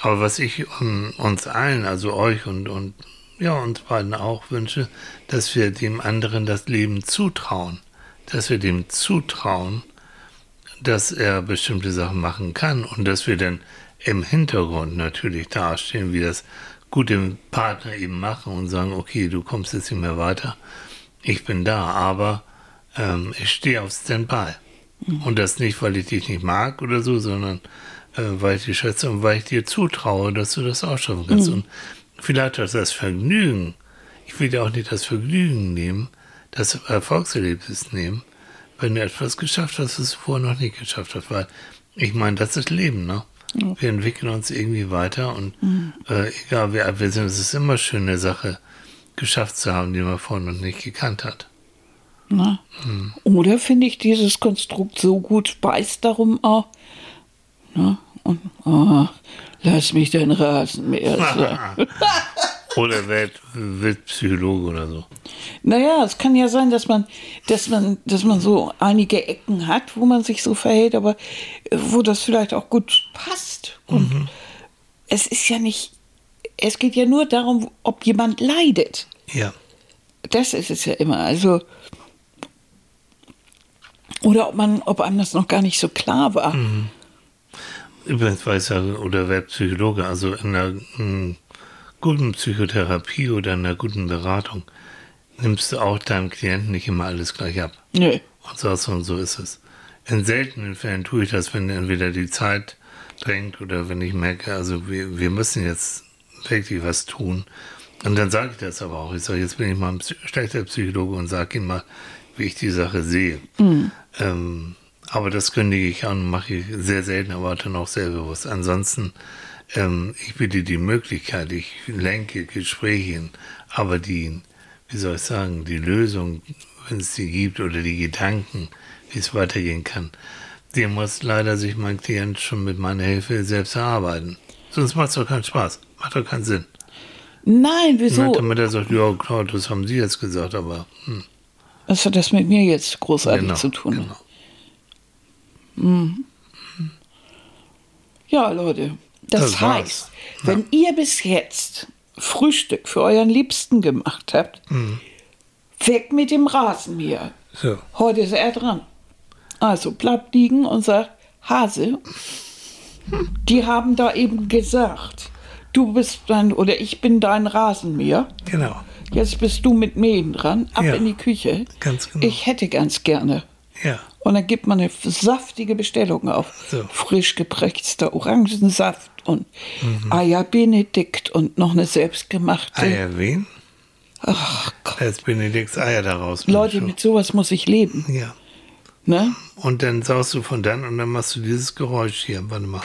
Aber was ich um, uns allen, also euch und, und ja, uns beiden auch wünsche, dass wir dem anderen das Leben zutrauen. Dass wir dem zutrauen, dass er bestimmte Sachen machen kann und dass wir dann im Hintergrund natürlich dastehen, wie das gute Partner eben machen und sagen, okay, du kommst jetzt nicht mehr weiter, ich bin da, aber ähm, ich stehe auf Standby. Und das nicht, weil ich dich nicht mag oder so, sondern äh, weil ich dich schätze und weil ich dir zutraue, dass du das auch schaffen kannst. Und vielleicht du das Vergnügen, ich will dir auch nicht das Vergnügen nehmen, das Erfolgserlebnis nehmen, wenn du etwas geschafft hast, was du vorher noch nicht geschafft hast. Weil ich meine, das ist Leben, ne? Wir entwickeln uns irgendwie weiter und äh, egal wie alt wir sind, es ist immer schön, eine Sache geschafft zu haben, die man vorher noch nicht gekannt hat. Ne? Oder finde ich dieses Konstrukt so gut, weiß darum auch. Ne? Und, oh, lass mich dein Rasenmäher sein. Oder wird, wird Psychologe oder so. Naja, es kann ja sein, dass man, dass man, dass man so einige Ecken hat, wo man sich so verhält, aber äh, wo das vielleicht auch gut passt. Und es ist ja nicht, es geht ja nur darum, ob jemand leidet. Ja. Das ist es ja immer. Also oder ob man, ob einem das noch gar nicht so klar war. Übrigens weiß ja, oder wer Psychologe, also in einer mm, guten Psychotherapie oder in einer guten Beratung nimmst du auch deinem Klienten nicht immer alles gleich ab. Nö. Und sagst, und so ist es. In seltenen Fällen tue ich das, wenn entweder die Zeit drängt oder wenn ich merke, also wir, wir müssen jetzt wirklich was tun. Und dann sage ich das aber auch. Ich sage, jetzt bin ich mal ein schlechter Psychologe und sage ihm mal, wie ich die Sache sehe. Ähm, aber das kündige ich an, mache ich sehr selten, aber dann auch sehr bewusst. Ansonsten, ähm, ich biete die Möglichkeit, ich lenke Gespräche aber die, wie soll ich sagen, die Lösung, wenn es die gibt oder die Gedanken, wie es weitergehen kann, die muss leider sich mein Klient schon mit meiner Hilfe selbst erarbeiten. Sonst macht es doch keinen Spaß, macht doch keinen Sinn. Nein, wieso? Damit er sagt, ja klar, das haben Sie jetzt gesagt, aber hm, Was hat das mit mir jetzt großartig genau, zu tun? genau. Ja, Leute, das, Das heißt, wenn ihr bis jetzt Frühstück für euren Liebsten gemacht habt, Mhm. weg mit dem Rasenmäher. So, Heute ist er dran. Also bleibt liegen und sagt, Hase, die haben da eben gesagt, du bist dein, oder ich bin dein Rasenmäher. genau, Jetzt bist du mit Mähen dran, ab Ja. in die Küche. ganz genau. Ich hätte ganz gerne. Ja, Und dann gibt man eine saftige Bestellung auf. So. Frisch geprägter Orangensaft und Mhm. Eier Benedikt und noch eine selbstgemachte. Eier wen? Ach Gott. Da ist Benedikts Eier daraus. Leute, mit sowas muss ich leben. Ja. Ne? Und dann saust du von dann und dann machst du dieses Geräusch hier. Warte mal.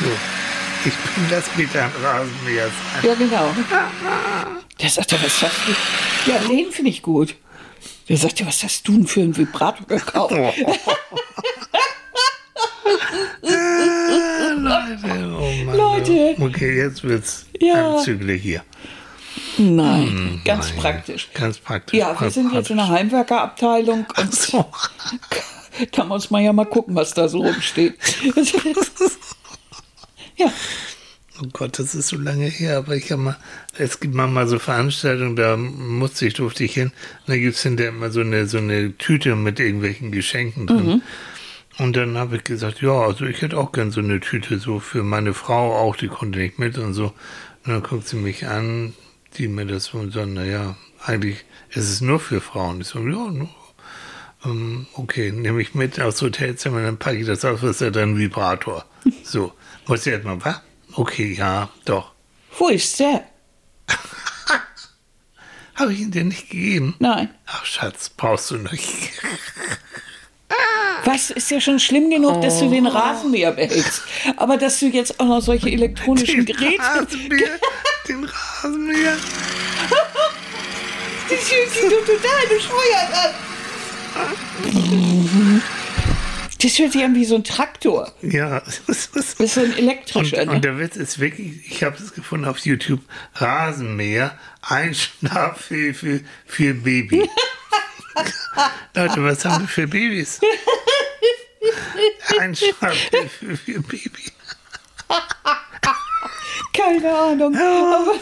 So. Ich bin das Peter Rasenmäher. Ja, genau. Sagte, was hast du? Ja, den finde ich gut. Der sagte, was hast du denn für einen Vibrator gekauft? Ah, Leute, oh Mann. Leute. Okay, jetzt wird's Ja. anzüglich hier. Nein, ganz Nein, praktisch. Ganz praktisch. Ja, wir sind jetzt in der Heimwerkerabteilung und So. da muss man ja mal gucken, was da so rumsteht. ja, Oh Gott, das ist so lange her, aber ich habe mal, es gibt manchmal so Veranstaltungen, da musste ich, durfte ich hin, und da gibt es hinterher immer so eine, so eine Tüte mit irgendwelchen Geschenken drin. Und dann habe ich gesagt, ja, also ich hätte auch gern so eine Tüte, so für meine Frau auch, die konnte nicht mit und so. Und dann guckt sie mich an, die mir das so und sagt, naja, eigentlich ist es nur für Frauen. Ich so, ja, nur. Ähm, okay, nehme ich mit aufs Hotelzimmer, dann packe ich das auf, was ist ja dann Vibrator. So, muss ich erstmal, was? Okay, ja, doch. wo ist der? Habe ich ihn dir nicht gegeben? Nein. Ach, Schatz, brauchst du nicht. Was ist ja schon schlimm genug, dass du den Oh. Rasenmäher behältst. Aber dass du jetzt auch noch solche elektronischen Geräte. Rasenmäher, den Rasenmäher. Die sich so total bescheuert an. Das hört sich an wie so ein Traktor. Ja, das ist so ein und, elektrischer. und Ne? der Witz ist wirklich, ich habe es gefunden auf YouTube, Rasenmäher, Einschlafhilfe für Baby. Leute, was haben wir für Babys? Einschlafhilfe für Baby. Keine Ahnung. Aber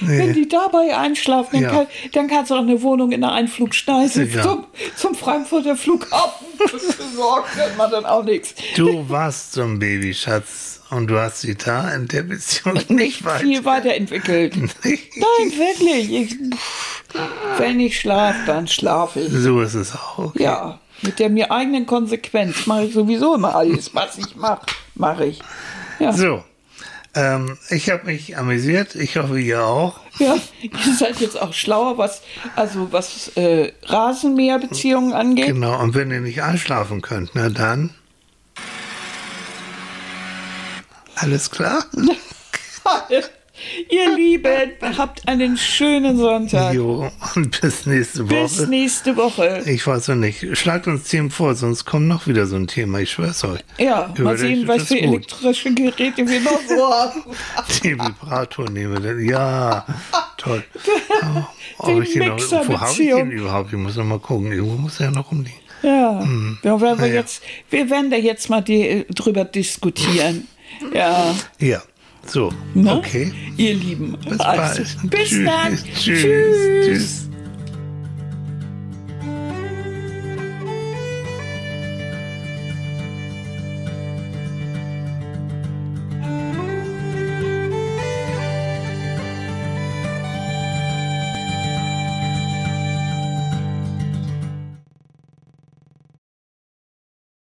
wenn die dabei einschlafen, dann, Ja. kann, dann kannst du auch eine Wohnung in der Einflugschneise Ja. zum, zum Frankfurter Flughafen besorgen. Dann macht dann auch nichts. Du warst so ein Baby, Schatz, und du hast sie da in der Beziehung nicht, Nicht weit. viel weiterentwickelt. Nein, wirklich. Ich, wenn ich schlafe, dann schlafe ich. So ist es auch. Okay. Ja, mit der mir eigenen Konsequenz mache ich sowieso immer alles, was ich mache, mache ich. Ja, So, ähm, ich habe mich amüsiert. Ich hoffe, ihr auch. ja, ihr seid jetzt auch schlauer, was also was äh, Rasenmäherbeziehungen angeht. Genau, und wenn ihr nicht einschlafen könnt, na dann. Alles klar? ihr Lieben, habt einen schönen Sonntag. Jo, und bis nächste Woche. Bis nächste Woche. ich weiß noch nicht. Schlagt uns Themen vor, sonst kommt noch wieder so ein Thema. Ich schwör's euch. Ja, mal Überlegt sehen, was für gut. elektrische Geräte wir noch so haben. Den Vibrator nehmen wir. Ja, toll. Oh, Den ich den noch, Mixer wo habe ich den überhaupt? Ich muss noch mal gucken. Irgendwo muss er ja noch rumliegen. Ja, da werden wir Naja. jetzt, wir werden da jetzt mal die, drüber diskutieren. Ja. Ja, so. Ne? Okay. Ihr Lieben. Bis Also, bis dann. Tschüss. Tschüss. Tschüss.